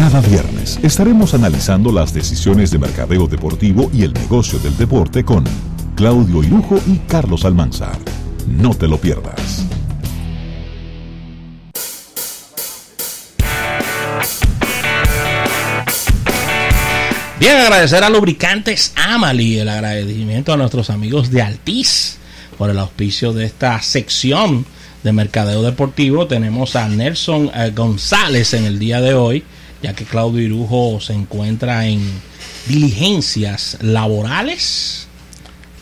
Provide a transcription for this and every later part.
Cada viernes estaremos analizando las decisiones de mercadeo deportivo y el negocio del deporte con Claudio Irujo y Carlos Almanzar. No te lo pierdas. Bien, agradecer a Lubricantes Amali, el agradecimiento a nuestros amigos de Altiz por el auspicio de esta sección de Mercadeo Deportivo. Tenemos a Nelson eh, González en el día de hoy, ya que Claudio Irujo se encuentra en diligencias laborales.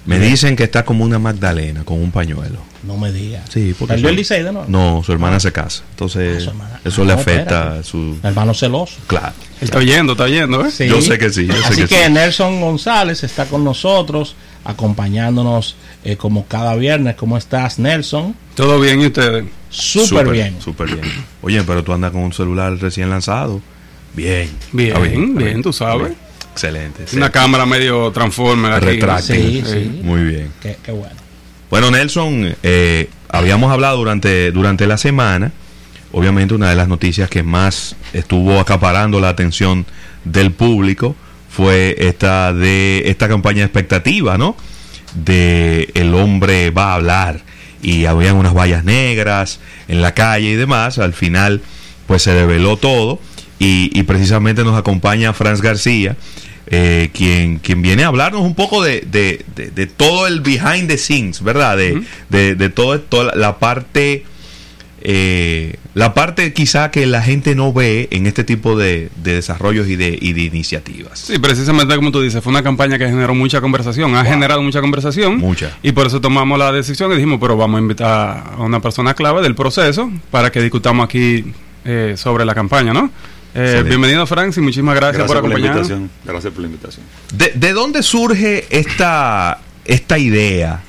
Me dicen que está como una Magdalena con un pañuelo. No me digas. Sí, porque ¿Perdió su- el Licey de nuevo? No, su hermana Ah. se casa. Entonces, Ah, hermana. eso Ah, le no, afecta espérate. su. Hermano celoso. Claro. Él está oyendo, está oyendo, ¿eh? Sí. Yo sé que sí, yo sé Así que que, sí. Nelson González está con nosotros, acompañándonos eh, como cada viernes. ¿Cómo estás, Nelson? Todo bien, ¿y ustedes? Súper bien. Súper bien. Oye, pero tú andas con un celular recién lanzado. Bien. Bien, bien, está tú sabes. Bien. Excelente. Una excelente. cámara medio transformer. Retráctil. Sí, sí. Muy bien. Qué, qué bueno. Bueno, Nelson, eh, habíamos hablado durante, durante la semana, obviamente una de las noticias que más estuvo acaparando la atención del público fue esta de esta campaña de expectativa, ¿no? De el hombre va a hablar y habían unas vallas negras en la calle y demás. Al final, pues se develó todo y, y precisamente nos acompaña Franz García, eh, quien, quien viene a hablarnos un poco de, de- de- de todo el behind the scenes, ¿verdad? De, de, de todo, toda la parte, eh, la parte quizá que la gente no ve en este tipo de, de desarrollos y de, y de iniciativas. Sí, precisamente como tú dices, fue una campaña que generó mucha conversación, ha generado mucha conversación. Mucha. Y por eso tomamos la decisión y dijimos, pero vamos a invitar a una persona clave del proceso para que discutamos aquí eh, sobre la campaña, ¿no? Eh, bienvenido, Frank, y muchísimas gracias, por acompañarnos. Gracias por la invitación. ¿De, de dónde surge esta, esta idea?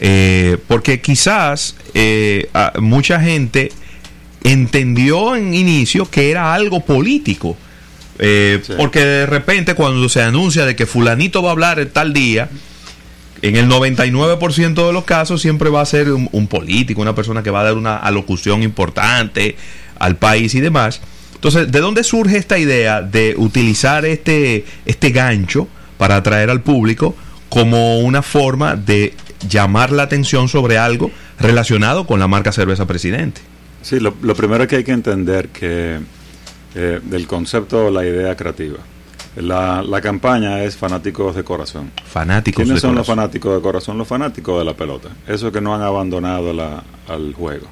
Eh, porque quizás eh, mucha gente entendió en inicio que era algo político. Eh, Sí. Porque de repente cuando se anuncia de que fulanito va a hablar el tal día, en el 99% de los casos siempre va a ser un, un político, una persona que va a dar una alocución importante al país y demás. Entonces, ¿de dónde surge esta idea de utilizar este, este gancho para atraer al público como una forma de llamar la atención sobre algo relacionado con la marca Cerveza Presidente? Sí, lo, lo primero que hay que entender que eh, del concepto, la idea creativa. La, la campaña es fanáticos de corazón. Fanáticos ¿Quiénes de son los fanáticos de corazón? Los fanáticos de la pelota. Esos que no han abandonado la- al juego.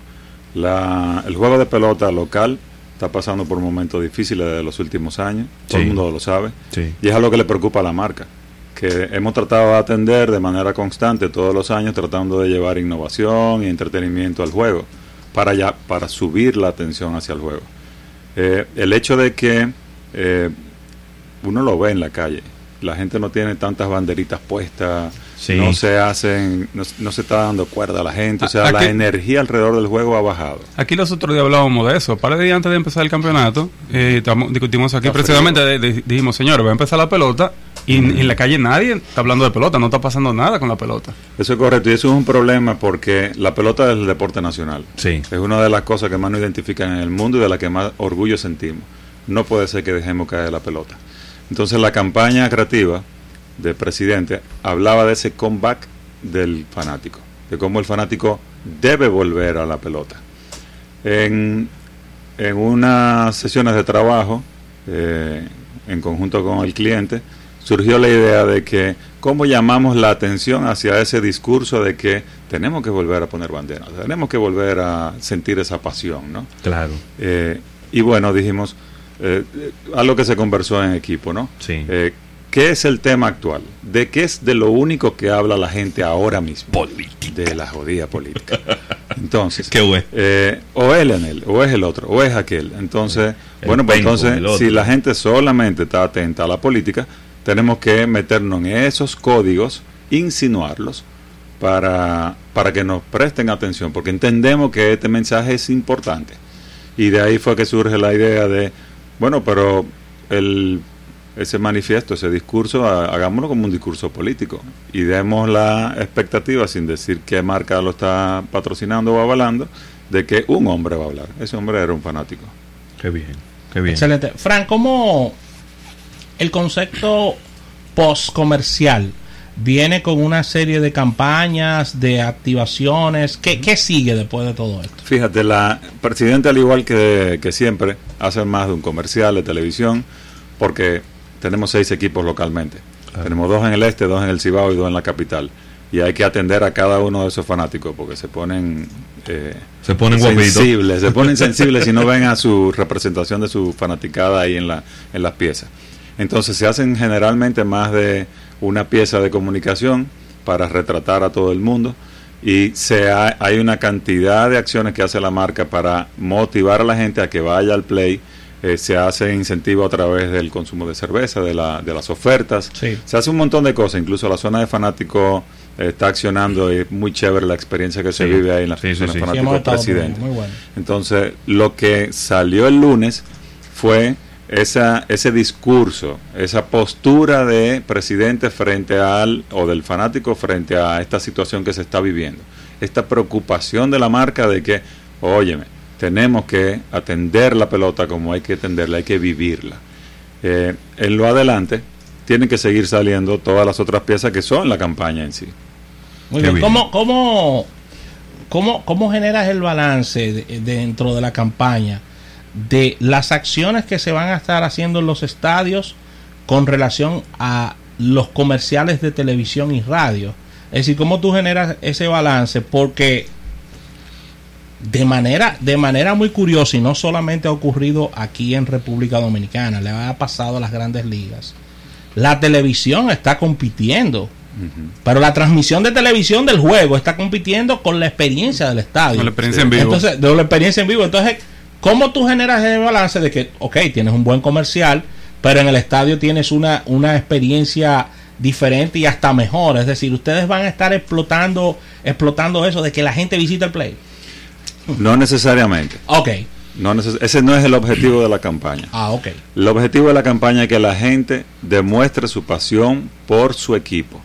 La- el juego de pelota local está pasando por momentos difíciles de los últimos años. Todo Sí. el mundo lo sabe. Sí. Y es algo que le preocupa a la marca. Que hemos tratado de atender de manera constante todos los años, tratando de llevar innovación y entretenimiento al juego para, ya, para subir la atención hacia el juego. Eh, el hecho de que eh, uno lo ve en la calle, la gente no tiene tantas banderitas puestas, Sí. no se hacen, no, no se está dando cuerda a la gente, o sea, la energía alrededor del juego ha bajado. Aquí los otros días hablábamos de eso. Para de días antes de empezar el campeonato, eh, estamos- discutimos aquí Está precisamente, de- de- dijimos, señores, va a empezar la pelota y en- en la calle nadie está hablando de pelota, no está pasando nada con la pelota. Eso es correcto, y eso es un problema porque la pelota es el deporte nacional. Sí. Es una de las cosas que más nos identifican en el mundo y de la que más orgullo sentimos. No puede ser que dejemos caer la pelota. Entonces la campaña creativa del presidente hablaba de ese comeback del fanático, de cómo el fanático debe volver a la pelota. En, en unas sesiones de trabajo, eh, en conjunto con el cliente, surgió la idea de que cómo llamamos la atención hacia ese discurso de que tenemos que volver a poner banderas, tenemos que volver a sentir esa pasión, ¿no? Claro. Eh, y bueno, dijimos, eh, algo que se conversó en equipo, ¿no? Sí. ¿Qué es el tema actual? ¿De qué es de lo único que habla la gente ahora mismo? Política. De la jodida política. Entonces, Qué bueno. eh, o él en él, o es el otro, o es aquel. Entonces, El bueno, pues penco, entonces, si la gente solamente está atenta a la política, tenemos que meternos en esos códigos, insinuarlos, para, para que nos presten atención, porque entendemos que este mensaje es importante. Y de ahí fue que surge la idea de, bueno, pero el, ese manifiesto, ese discurso, ha- hagámoslo como un discurso político y demos la expectativa, sin decir qué marca lo está patrocinando o avalando, de que un hombre va a hablar. Ese hombre era un fanático. Qué bien. Qué bien. Excelente. Fran, ¿cómo el concepto post-comercial viene con una serie de campañas, de activaciones? ¿Qué, qué sigue después de todo esto? Fíjate, la presidente, al igual que, que siempre, hace más de un comercial de televisión, porque tenemos seis equipos localmente. Tenemos dos en el este, dos en el Cibao y dos en la capital. Y hay que atender a cada uno de esos fanáticos porque se ponen eh, Se ponen sensibles, se ponen sensibles si no ven a su representación de su fanaticada ahí en, la, en las piezas. Entonces se hacen generalmente más de una pieza de comunicación para retratar a todo el mundo y se ha- hay una cantidad de acciones que hace la marca para motivar a la gente a que vaya al play. Eh, se hace incentivo a través del consumo de cerveza, de, la, de las ofertas. Sí. Se hace un montón de cosas, incluso la zona de fanáticos eh, está accionando y es muy chévere la experiencia que se vive ahí en la Sí, zona de estado muy, presidente. muy bueno. Entonces, lo que salió el lunes fue esa, ese discurso, esa postura de presidente frente al, o del fanático frente a esta situación que se está viviendo. Esta preocupación de la marca de que, óyeme, tenemos que atender la pelota como hay que atenderla, hay que vivirla. Eh, en lo adelante, tienen que seguir saliendo todas las otras piezas que son la campaña en sí. Muy bien. bien. ¿Cómo, cómo, cómo, cómo generas el balance de- dentro de la campaña de las acciones que se van a estar haciendo en los estadios con relación a los comerciales de televisión y radio? Es decir, ¿cómo tú generas ese balance? Porque de manera, de manera muy curiosa, y no solamente ha ocurrido aquí en República Dominicana, le ha pasado a las grandes ligas. La televisión está compitiendo pero la transmisión de televisión del juego está compitiendo con la experiencia del estadio. Con la experiencia en vivo. Entonces, de la experiencia en vivo. Entonces, ¿cómo tú generas el balance de que, ok, tienes un buen comercial, pero en el estadio tienes una, una experiencia diferente y hasta mejor? Es decir, ustedes van a estar explotando, explotando eso de que la gente visita el play. No necesariamente. Ok. No neces- ese no es el objetivo de la campaña. Ah, ok. El objetivo de la campaña es que la gente demuestre su pasión por su equipo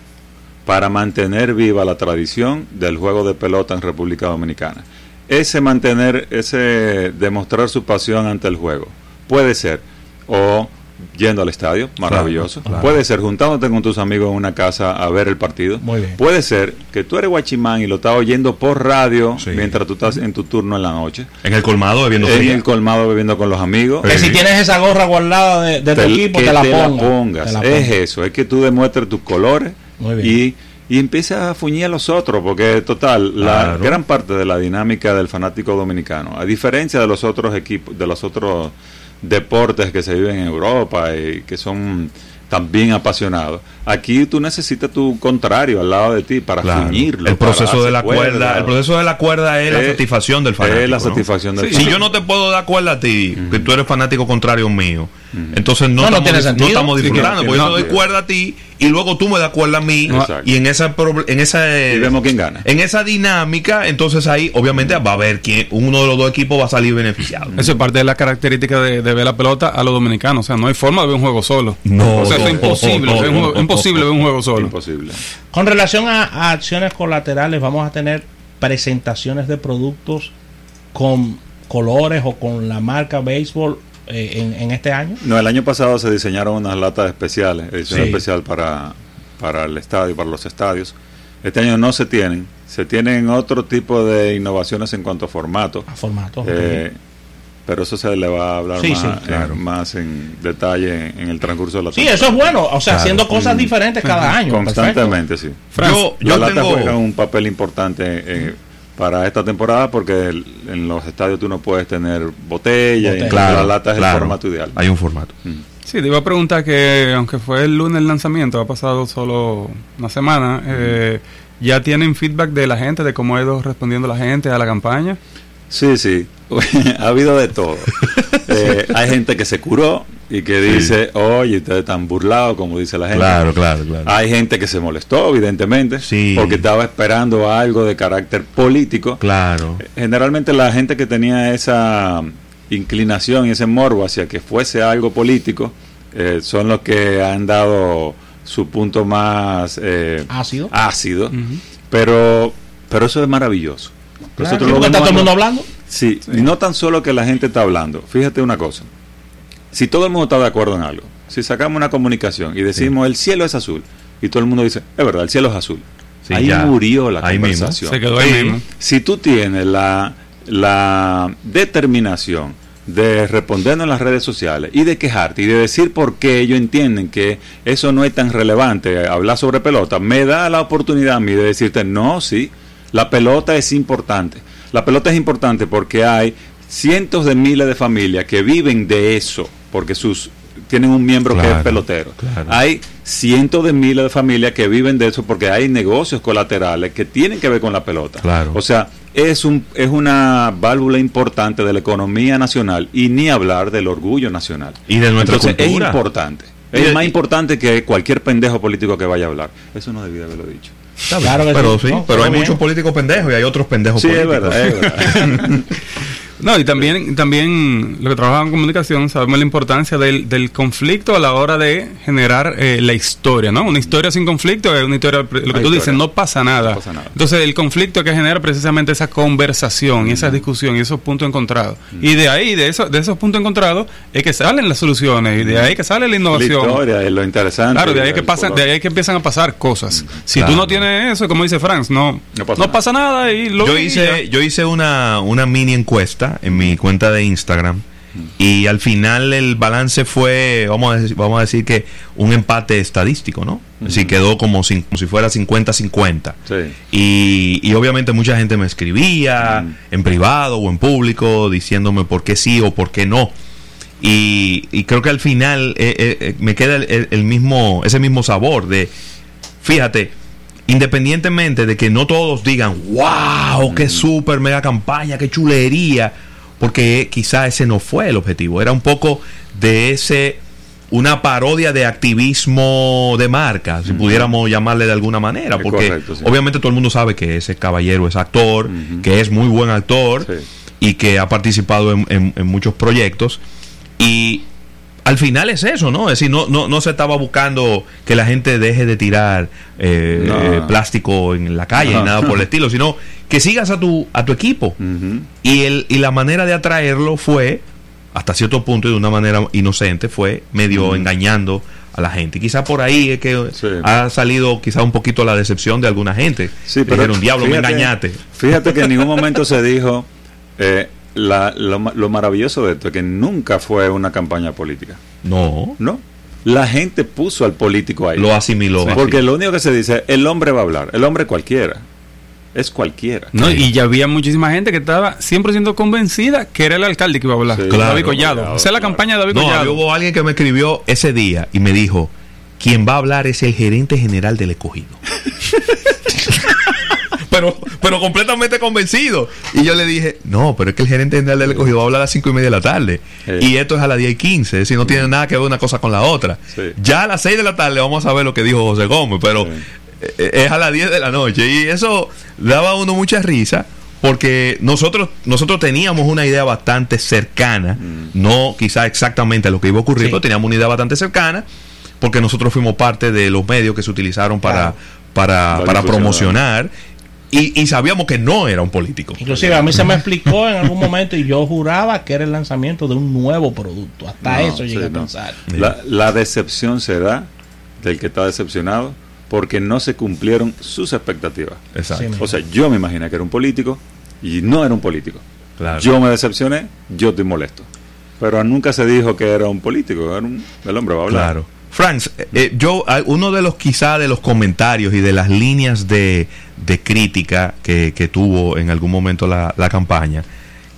para mantener viva la tradición del juego de pelota en República Dominicana. Ese mantener, ese demostrar su pasión ante el juego puede ser o yendo al estadio, maravilloso. claro. Puede ser juntándote con tus amigos en una casa a ver el partido. Muy bien. Puede ser que tú eres guachimán y lo estás oyendo por radio Sí. mientras tú estás en tu turno en la noche. En el colmado bebiendo En fría. el colmado bebiendo con los amigos. Que si tienes esa gorra guardada de, de tu equipo, que te la, te ponga, pongas. te la Es eso, es que tú demuestres tus colores Muy bien. y, y empiezas a fuñir a los otros, porque total, la Claro. gran parte de la dinámica del fanático dominicano, a diferencia de los otros equipos, de los otros deportes que se viven en Europa y que son también apasionados, aquí tú necesitas tu contrario al lado de ti para Claro. fuñirlo. El proceso de la cuerda, el proceso de la cuerda es la Es- satisfacción del fanático. es la ¿no? satisfacción del Si fanático. yo no te puedo dar cuerda a ti, que tú eres fanático contrario mío, entonces no, No, no estamos, tiene dis- sentido. no estamos Sí, disfrutando, que porque no, yo te doy cuerda a ti y luego tú me das cuerda a mí Exacto. y en esa en esa Y vemos quién gana. en esa dinámica, entonces ahí obviamente va a haber quién uno de los dos equipos va a salir beneficiado. Eso es parte de la característica de, de ver la pelota a los dominicanos. O sea, no hay forma de ver un juego solo. No, o sea, no, es imposible. Imposible ver un juego solo. Imposible. Con relación a, a acciones colaterales, vamos a tener presentaciones de productos con colores o con la marca béisbol eh, en, en este año. No, el año pasado se diseñaron unas latas especiales, edición Sí. especial para, para el estadio, para los estadios. Este año no se tienen, se tienen otro tipo de innovaciones en cuanto a formato, A formato. eh, pero eso se le va a hablar Sí, más, sí, eh, claro. más en detalle en el transcurso de la sí, temporada. eso es bueno. O sea, Claro. haciendo cosas diferentes cada año. Constantemente, sí. Fran, yo, la yo lata tengo juega un papel importante eh, para esta temporada porque el- en los estadios tú no puedes tener botella, y claro, la lata es claro, el formato ideal. Hay un formato. Sí, te iba a preguntar que, aunque fue el lunes el lanzamiento, ha pasado solo una semana, eh, ¿ya tienen feedback de la gente, de cómo ha ido respondiendo la gente a la campaña? Sí, sí, ha habido de todo. Eh, hay gente que se curó y que dice, oye, ustedes están burlados, como dice la gente. Claro, claro, claro. Hay gente que se molestó, evidentemente, Sí. porque estaba esperando algo de carácter político. Claro. Generalmente la gente que tenía esa inclinación y ese morbo hacia que fuese algo político eh, son los que han dado su punto más eh, Ácido. ácido. Pero, pero eso es maravilloso. Claro, Nosotros lo está todo el mundo hablando. Sí, no tan solo que la gente está hablando. Fíjate una cosa. si todo el mundo está de acuerdo en algo, si sacamos una comunicación y decimos el cielo es azul, y todo el mundo dice, es verdad, el cielo es azul. Sí, ahí ya. murió la Ahí mismo. conversación. Se quedó ahí mismo. Si tú tienes la, la determinación de respondernos en las redes sociales y de quejarte y de decir por qué ellos entienden que eso no es tan relevante, hablar sobre pelota, me da la oportunidad a mí de decirte, no, sí, la pelota es importante. La pelota es importante porque hay cientos de miles de familias que viven de eso, porque sus tienen un miembro que es pelotero. claro. Hay cientos de miles de familias que viven de eso porque hay negocios colaterales que tienen que ver con la pelota. Claro. O sea, es un es una válvula importante de la economía nacional y ni hablar del orgullo nacional. Y de nuestra Entonces, cultura. es importante. Es más importante que cualquier pendejo político que vaya a hablar. Eso no debía haberlo dicho. Claro que pero sí. sí, No, pero hay muchos políticos pendejos y hay otros pendejos Sí, es políticos. verdad, es verdad. No, y también, también lo que trabajamos en comunicación, sabemos la importancia del, del conflicto a la hora de generar eh, la historia, ¿no? Una historia sin conflicto es una historia, lo que Una tú historia. dices, no pasa nada. No pasa nada. Entonces, el conflicto que genera precisamente esa conversación y esa discusión y esos puntos encontrados. Y de ahí, de, eso, de esos puntos encontrados, es que salen las soluciones y de ahí que sale la la innovación. historia es lo interesante. Claro, de ahí, que pasan, color. de ahí que empiezan a pasar cosas. Si Claro. tú no tienes eso, como dice Franz, no, No no pasa pasa, nada. y lo Yo hice, yo hice una, una mini encuesta en mi cuenta de Instagram y al final el balance fue, vamos a decir, vamos a decir que un empate estadístico, ¿no? Así quedó como, cin- como si fuera 50-50. Sí. Y, y obviamente mucha gente me escribía en privado o en público diciéndome por qué sí o por qué no. Y, y creo que al final eh, eh, eh, me queda el mismo, ese mismo sabor de, fíjate, independientemente de que no todos digan, wow, qué super mega campaña, qué chulería, porque quizá ese no fue el objetivo, era un poco de ese, una parodia de activismo de marca, si pudiéramos llamarle de alguna manera, porque correcto, sí. obviamente todo el mundo sabe que ese caballero es actor, Ujú. que es muy buen actor Sí. y que ha participado en, en- en muchos proyectos y al final es eso, ¿no? Es decir, no, no, no se estaba buscando que la gente deje de tirar eh, No. eh, plástico en la calle No. ni nada por el estilo, sino que sigas a tu, a tu equipo. Y, el, y la manera de atraerlo fue, hasta cierto punto y de una manera inocente, fue medio engañando a la gente. Y quizá por ahí es que Sí. ha salido quizá un poquito la decepción de alguna gente. Sí, pero Dijeron, diablo, me engañaste. Fíjate que en ningún momento se dijo eh, la- lo, lo maravilloso de esto es que nunca fue una campaña política. No, No. La gente puso al político ahí. lo asimiló. Porque lo único que se dice, el hombre va a hablar. El hombre cualquiera. Es cualquiera. No, Sí. y ya había muchísima gente que estaba 100% convencida que era el alcalde que iba a hablar. Sí, David Collado. claro, Esa es la claro. campaña de David No, Collado. hubo alguien que me escribió ese día y me dijo, quien va a hablar es el gerente general del escogido. pero, pero completamente convencido. Y yo le dije, no, pero es que el gerente general del escogido va a hablar a las cinco y media de la tarde. Sí. Y esto es a las 10 y 15, es decir, no tiene nada que ver una cosa con la otra. Sí. Ya a las 6 de la tarde vamos a ver lo que dijo José Gómez, pero Sí. eh, es a las 10 de la noche. Y eso daba a uno mucha risa. Porque nosotros, nosotros teníamos una idea bastante cercana, Mm. no quizá exactamente a lo que iba a ocurrir, Sí. pero teníamos una idea bastante cercana, porque nosotros fuimos parte de los medios que se utilizaron para, para, para promocionar, y, y sabíamos que no era un político. Inclusive a mí se me explicó en algún momento y yo juraba que era el lanzamiento de un nuevo producto. Hasta No, eso sí, llegué a no. pensar. La, la decepción se da del que está decepcionado porque no se cumplieron sus expectativas. Exacto. Sí, O sea, yo me imaginé que era un político y no era un político. Claro. Yo me decepcioné, yo estoy molesto. Pero nunca se dijo que era un político, era un, el hombre va a hablar. Claro. Franz, eh, eh, yo, ah, uno de los quizá de los comentarios y de las líneas de, de crítica que, que tuvo en algún momento la, la campaña,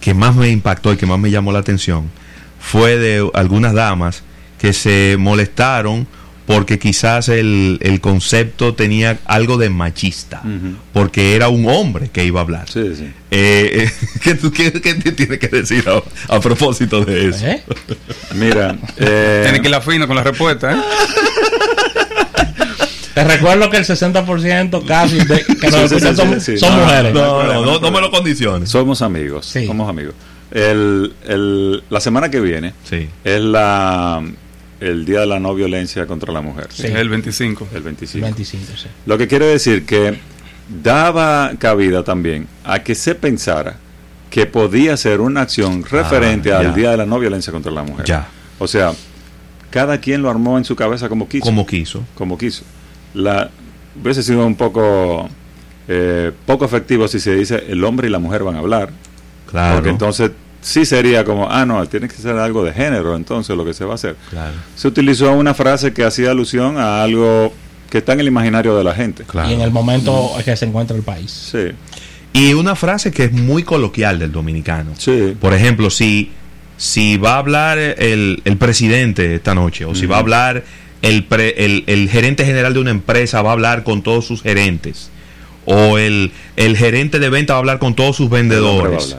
que más me impactó y que más me llamó la atención, fue de algunas damas que se molestaron porque quizás el, el concepto tenía algo de machista, porque era un hombre que iba a hablar. Sí, sí. Eh, eh, ¿qué, tú- qué- qué te tienes que decir a, a propósito de eso? ¿Eh? Mira, eh, Tiene que ir afino con la respuesta, ¿eh? Te recuerdo que el 60% casi de, que nos Sí, sí, escuchan sí, son, sí, sí. son No, mujeres. No, no, no, no me lo condiciones. somos amigos, Sí. somos amigos. El, el- la semana que viene Sí. es la el Día de la No Violencia contra la Mujer, Sí. Es el 25. el 25. 25, sí. Lo que quiere decir que daba cabida también a que se pensara que podía ser una acción referente Ah, al ya. Día de la No Violencia contra la Mujer. Ya. O sea, cada quien lo armó en su cabeza como quiso. Como quiso. Como quiso. La, hubiese sido un poco eh, poco efectivo si se dice el hombre y la mujer van a hablar. Claro. Porque entonces sí sería como, ah, no, tiene que ser algo de género, entonces lo que se va a hacer. Claro. Se utilizó una frase que hacía alusión a algo que está en el imaginario de la gente. Claro. Y en el momento en que se encuentra el país. Sí, Y una frase que es muy coloquial del dominicano. sí. Por ejemplo, si, si va a hablar el, el presidente esta noche, o si va a hablar el, pre- el, el gerente general de una empresa, va a hablar con todos sus gerentes, o el, el gerente de venta va a hablar con todos sus vendedores.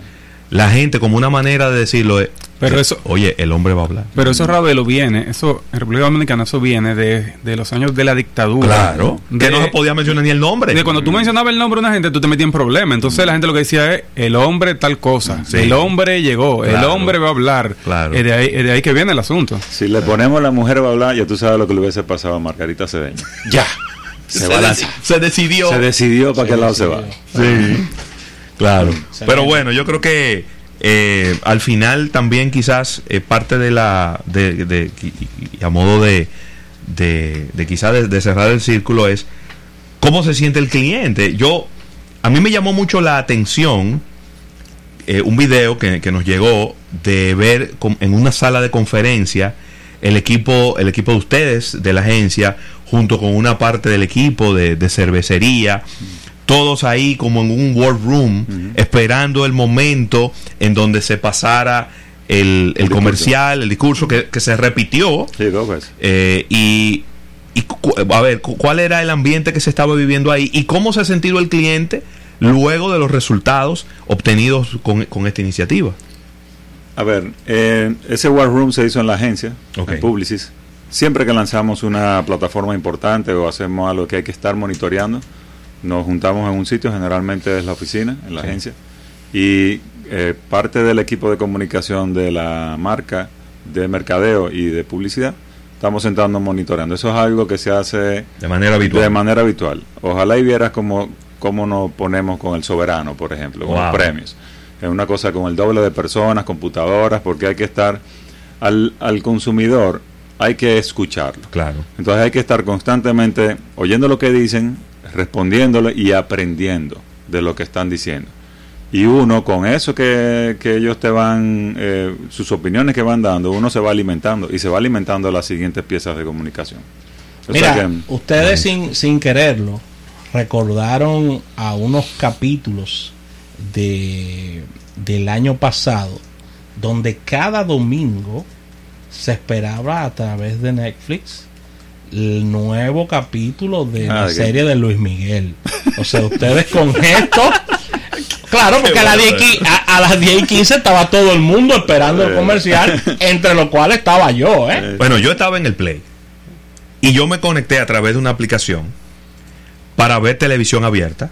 La gente, como una manera de decirlo, es, Pero que, eso- oye, el hombre va a hablar. Pero eso Ravelo viene, eso, en República Dominicana, eso viene de, de los años de la dictadura. Claro, De, que no se podía mencionar ni el nombre. de cuando tú mencionabas el nombre de una gente, tú te metías en problemas. Entonces la gente lo que decía es, el hombre tal cosa, Sí. el hombre llegó, el hombre va a hablar. Claro. Es de, ahí, es de ahí que viene el asunto. Si le ponemos la mujer va a hablar, ya tú sabes lo que le hubiese pasado a Margarita Cedeño. Ya. Se, va a deci- lanzar. se decidió. Se decidió para qué lado se va. Sí, claro. Se Pero bueno, yo creo que eh, al final también quizás eh, parte de la, de, de- a modo de, de, quizás de, cerrar el círculo es cómo se siente el cliente. Yo, a mí me llamó mucho la atención eh, un video que, nos llegó de ver en una sala de conferencia el equipo, el equipo de ustedes de la agencia junto con una parte del equipo de cervecería, todos ahí como en un war room esperando el momento en donde se pasara el, el comercial, el discurso que, que se repitió Sí, veces. eh, y, y a ver, cu- ¿cuál era el ambiente que se estaba viviendo ahí? ¿Y cómo se ha sentido el cliente luego de los resultados obtenidos con, con esta iniciativa? A ver, eh, ese War Room se hizo en la agencia, en Publicis. Siempre que lanzamos una plataforma importante o hacemos algo que hay que estar monitoreando, nos juntamos en un sitio, generalmente es la oficina, en la Sí. agencia, y eh, parte del equipo de comunicación de la marca, de mercadeo y de publicidad, estamos sentando monitoreando. Eso es algo que se hace De manera habitual. de manera habitual. Ojalá y vieras cómo, cómo nos ponemos con el soberano, por ejemplo, con los premios. Es una cosa con el doble de personas, computadoras, porque hay que estar al, al consumidor, hay que escucharlo. Claro. Entonces hay que estar constantemente oyendo lo que dicen, respondiéndole y aprendiendo de lo que están diciendo. Y uno, con eso que, que ellos te van, eh, sus opiniones que van dando, uno se va alimentando y se va alimentando las siguientes piezas de comunicación. O Mira, que- ustedes sin, sin quererlo recordaron a unos capítulos de, del año pasado donde cada domingo se esperaba a través de Netflix el nuevo capítulo de Ah, la ¿de qué? serie de Luis Miguel. O sea, ustedes con esto... Claro, porque a, las 10 y qui- a, a las 10 y 15 estaba todo el mundo esperando el comercial, entre los cuales estaba yo, ¿eh? Bueno, yo estaba en el Play y yo me conecté a través de una aplicación para ver televisión abierta,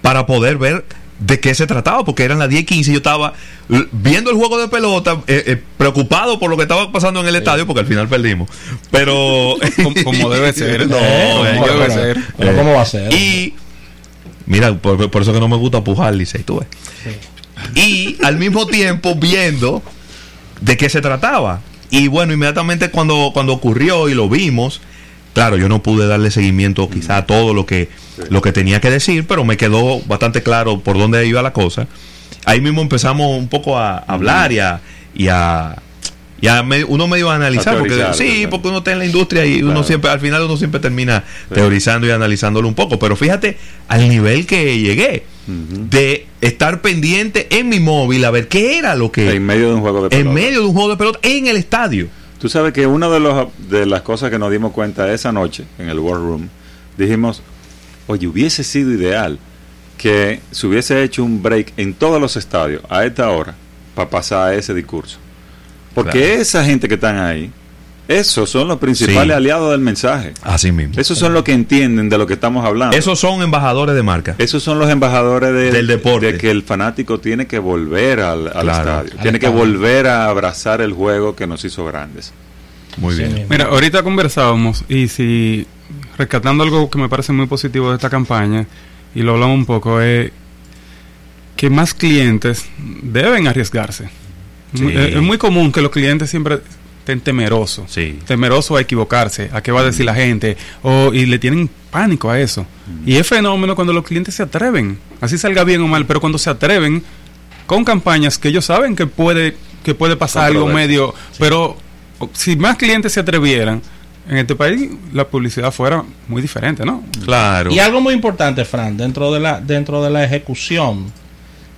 para poder ver de qué se trataba, porque eran las 10 y 15 y yo estaba viendo el juego de pelota, eh, eh, preocupado por lo que estaba pasando en el estadio, porque al final perdimos. Pero. Como, como debe ser. No, como eh, debe pero- ser. pero Eh, ¿cómo va a ser? Y. Mira, por, por eso que no me gusta pujar, Licey, tú ves. Y al mismo tiempo viendo de qué se trataba. Y bueno, inmediatamente cuando, cuando ocurrió y lo vimos, claro, yo no pude darle seguimiento quizá a todo lo que, lo que tenía que decir, pero me quedó bastante claro por dónde iba la cosa. Ahí mismo empezamos un poco a hablar y a, y a, y a me- uno medio a analizar, A porque sí, claro. porque uno está en la industria y uno Claro. siempre, al final uno siempre termina teorizando y analizándolo un poco. Pero fíjate al nivel que llegué de estar pendiente en mi móvil a ver qué era lo que En medio de un juego de en pelota. medio de un juego de pelota en el estadio. Tú sabes que una de, los, de las cosas que nos dimos cuenta esa noche en el War Room, dijimos, oye, hubiese sido ideal que se hubiese hecho un break en todos los estadios a esta hora para pasar a ese discurso. Porque Claro. esa gente que están ahí, esos son los principales Sí. aliados del mensaje. Así mismo. Esos son los que entienden de lo que estamos hablando. Esos son embajadores de marca. Esos son los embajadores de- Del deporte. de que el fanático tiene que volver al, al Claro. estadio, Al tiene que volver a abrazar el juego que nos hizo grandes. Muy Sí, bien. Mira, ahorita conversábamos y si rescatando algo que me parece muy positivo de esta campaña y lo hablamos un poco es que más clientes deben arriesgarse. Sí. Muy- Es, es muy común que los clientes siempre estén temerosos. Sí. Temerosos a equivocarse, a qué va a decir la gente, o, y le tienen pánico a eso. Y es fenómeno cuando los clientes se atreven, así salga bien o mal, pero cuando se atreven con campañas que ellos saben que puede, que puede pasar algo medio, pero si más clientes se atrevieran, en este país la publicidad fuera muy diferente, ¿no? Claro. Y algo muy importante, Fran, dentro de la, dentro de la ejecución,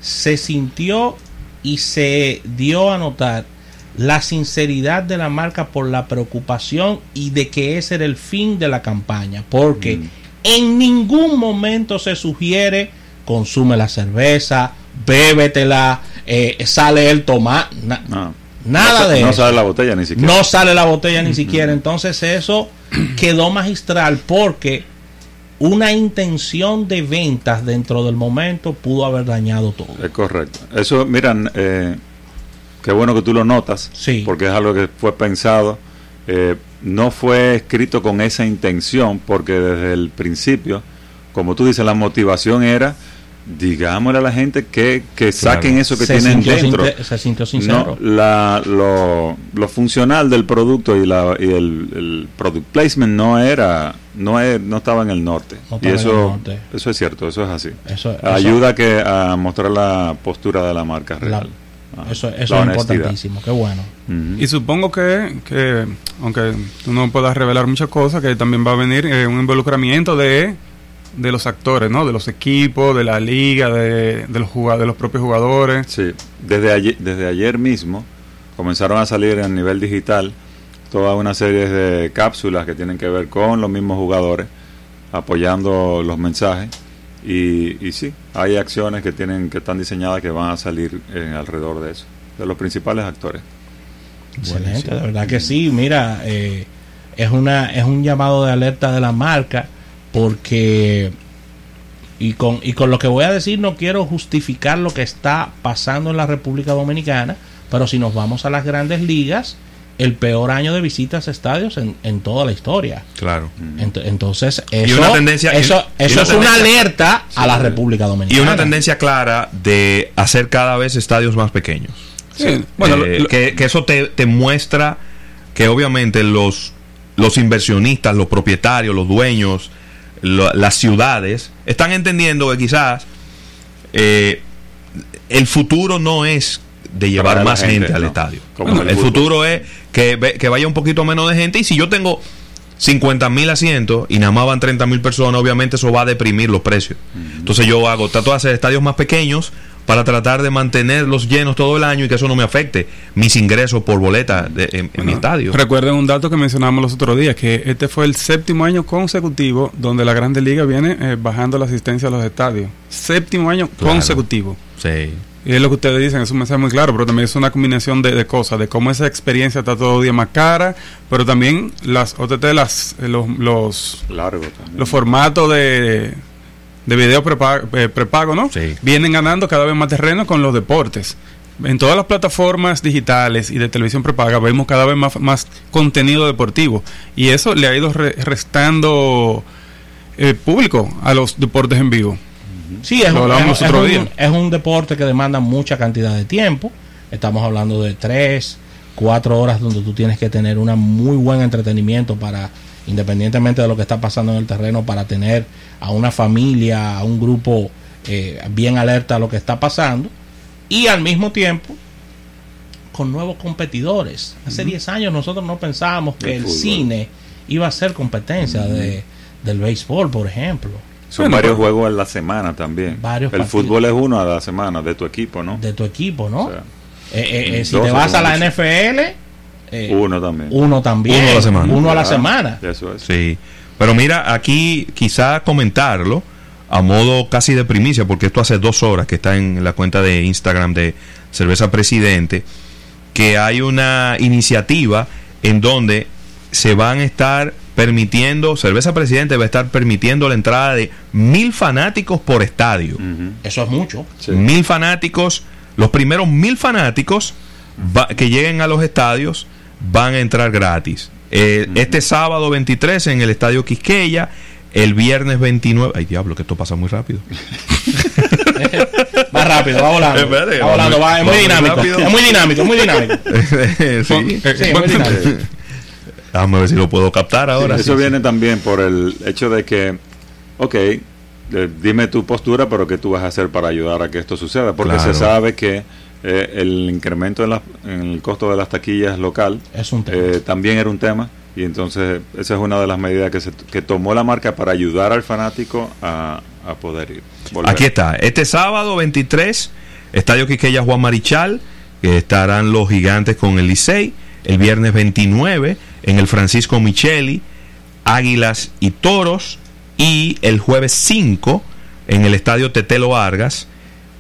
se sintió y se dio a notar la sinceridad de la marca por la preocupación y de que ese era el fin de la campaña. Porque Mm. en ningún momento se sugiere consume la cerveza, bébetela, eh, sale el tomate, na- No. nada no, de no eso. sale la botella ni siquiera. No sale la botella ni siquiera. Entonces eso quedó magistral porque una intención de ventas dentro del momento pudo haber dañado todo. Es correcto. Eso, miran, eh, qué bueno que tú lo notas, Sí. porque es algo que fue pensado. eh, no fue escrito con esa intención, porque desde el principio, como tú dices, la motivación era, digámosle a la gente que, que saquen eso que se, tienen dentro. se sintió sincero. No, la, lo, lo funcional del producto y, la, y el, el product placement no era no es, no estaba en el norte No y eso norte. eso es cierto eso es así Eso- eso- ayuda que a mostrar la postura de la marca real eso la eso es importantísimo. Qué bueno. Y supongo que, que, aunque tú no puedas revelar muchas cosas, que también va a venir eh, un involucramiento de, de los actores, ¿no? De los equipos, de la liga, de, de los, de los propios jugadores. Sí, desde ayer, desde ayer mismo comenzaron a salir a nivel digital toda una serie de cápsulas que tienen que ver con los mismos jugadores apoyando los mensajes y, y sí, hay acciones que tienen que están diseñadas que van a salir eh, alrededor de eso, de los principales actores. Excelente, de verdad que sí. Mira, eh, es una es un llamado de alerta de la marca porque y con y con lo que voy a decir no quiero justificar lo que está pasando en la República Dominicana, pero si nos vamos a las Grandes Ligas, el peor año de visitas a estadios en, en toda la historia. Claro. Ent- entonces eso, una tendencia- eso, y eso una es una tendencia- alerta a la República Y Dominicana. una tendencia clara de hacer cada vez estadios más pequeños. Sí, bueno, Eh, lo- lo- que, que eso te, te muestra que obviamente los, los inversionistas, los propietarios, los dueños, lo- las ciudades, están entendiendo que quizás eh, el futuro no es de llevar más gente, gente, al ¿no? estadio. Bueno, el futuro es que, que vaya un poquito menos de gente y si yo tengo 50 mil asientos y nada más van 30 mil personas, obviamente eso va a deprimir los precios. Entonces yo hago, trato de hacer estadios más pequeños para tratar de mantenerlos llenos todo el año y que eso no me afecte mis ingresos por boleta de- en, en mi estadio. Recuerden un dato que mencionamos los otros días, que este fue el séptimo año consecutivo donde la Grande Liga viene eh, bajando la asistencia a los estadios. Séptimo año Claro. consecutivo. Sí. Y es lo que ustedes dicen, es un mensaje muy claro, pero también es una combinación de, de cosas, de cómo esa experiencia está todo día más cara, pero también las OTT, las, eh, los, los, Largo también. los formatos de, de video prepago, eh, prepago, ¿no? Sí. Vienen ganando cada vez más terreno con los deportes. En todas las plataformas digitales y de televisión prepaga vemos cada vez más, más contenido deportivo y eso le ha ido re- restando eh, público a los deportes en vivo. Sí, es un, es- otro es día. un- es un deporte que demanda mucha cantidad de tiempo. Estamos hablando de tres, cuatro horas donde tú tienes que tener un muy buen entretenimiento para, independientemente de lo que está pasando en el terreno, para tener a una familia, a un grupo eh, bien alerta a lo que está pasando. Y al mismo tiempo, con nuevos competidores. Hace 10 años nosotros no pensábamos que el cine iba a ser competencia de, del béisbol, por ejemplo. Son Bueno, varios pero- juegos en la semana también. Varios el partidos. fútbol es uno a la semana de tu equipo, ¿no? de tu equipo, ¿no? O sea, Eh, eh, eh, si te vas a la. NFL, eh, uno también. uno también. Uno a la semana. Uno a la Ah, semana. Eso es. Sí, pero mira, aquí quizá comentarlo a modo casi de primicia, porque esto hace dos horas que está en la cuenta de Instagram de Cerveza Presidente, que hay una iniciativa en donde se van a estar permitiendo, Cerveza Presidente va a estar permitiendo la entrada de mil fanáticos por estadio. Eso es mucho. Sí. Mil fanáticos, los primeros mil fanáticos va- que lleguen a los estadios van a entrar gratis. Eh, Este sábado 23 en el Estadio Quisqueya, el viernes 29. Ay, diablo, que esto pasa muy rápido. va rápido, va volando. Espérate, va va volando, va, es va muy muy dinámico. Es muy dinámico, es muy dinámico. sí. Sí, es muy dinámico. Déjame ver si lo puedo captar ahora. Eso sí, viene también por el hecho de que, ok, eh, dime tu postura, pero qué tú vas a hacer para ayudar a que esto suceda. Porque Claro. se sabe que eh, el incremento en, la- en el costo de las taquillas local Es un tema. eh, también era un tema. Y entonces esa es una de las medidas que, se, que tomó la marca para ayudar al fanático a, a poder ir. volver. Aquí está. Este sábado 23, Estadio Quiqueya Juan Marichal, que estarán los gigantes con el Licey. El viernes 29, en el Francisco Micheli, Águilas y Toros. Y el jueves 5, en el Estadio Tetelo Vargas,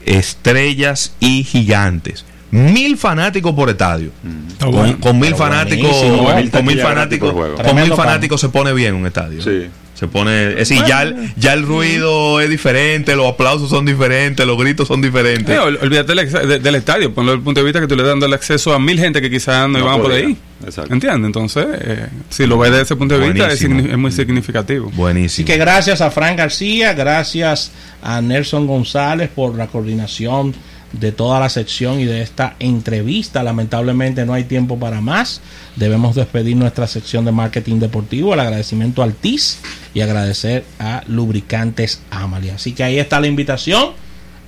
Estrellas y Gigantes. Mil fanáticos por estadio. Está Con, mil fanáticos, buenísimo, con ¿eh? mil fanáticos, con mil fanáticos se pone bien un estadio. Sí. Se pone, es decir, ya, el- ya el ruido es diferente, los aplausos son diferentes, los gritos son diferentes. Eh, ol- olvídate del, estadio, ponlo desde el punto de vista que tú le das dando el acceso a mil gente que quizás no, No iban a poder podía. ir. Exacto. ¿Entiendes? Entonces, eh, si lo ves desde ese punto de vista, es, muy significativo. Así Buenísimo. que gracias a Fran García, gracias a Nelson González por la coordinación de toda la sección y de esta entrevista. Lamentablemente no hay tiempo para más. Debemos despedir nuestra sección de marketing deportivo. El agradecimiento al TIS y agradecer a Lubricantes Amalia. Así que ahí está la invitación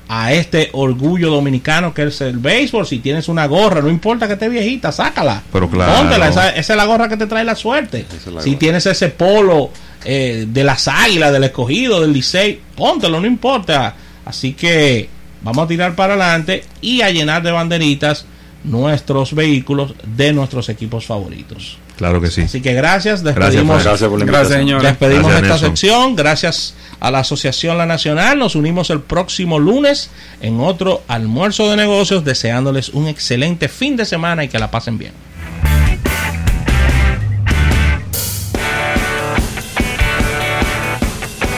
a este orgullo dominicano que es el béisbol. Si tienes una gorra, no importa que esté viejita, sácala. Pero claro. Póntela, esa, esa es la gorra que te trae la suerte. Es si tienes ese polo eh, de las águilas, del escogido, del Licey, póntelo, no importa. Así que vamos a tirar para adelante y a llenar de banderitas nuestros vehículos de nuestros equipos favoritos. Claro que sí. Así que gracias, Gracias, despedimos, Gracias por la Gracias, invitación. señor. despedimos Gracias, esta Nelson. sección. Gracias a la Asociación La Nacional. Nos unimos el próximo lunes en otro almuerzo de negocios, deseándoles un excelente fin de semana y que la pasen bien.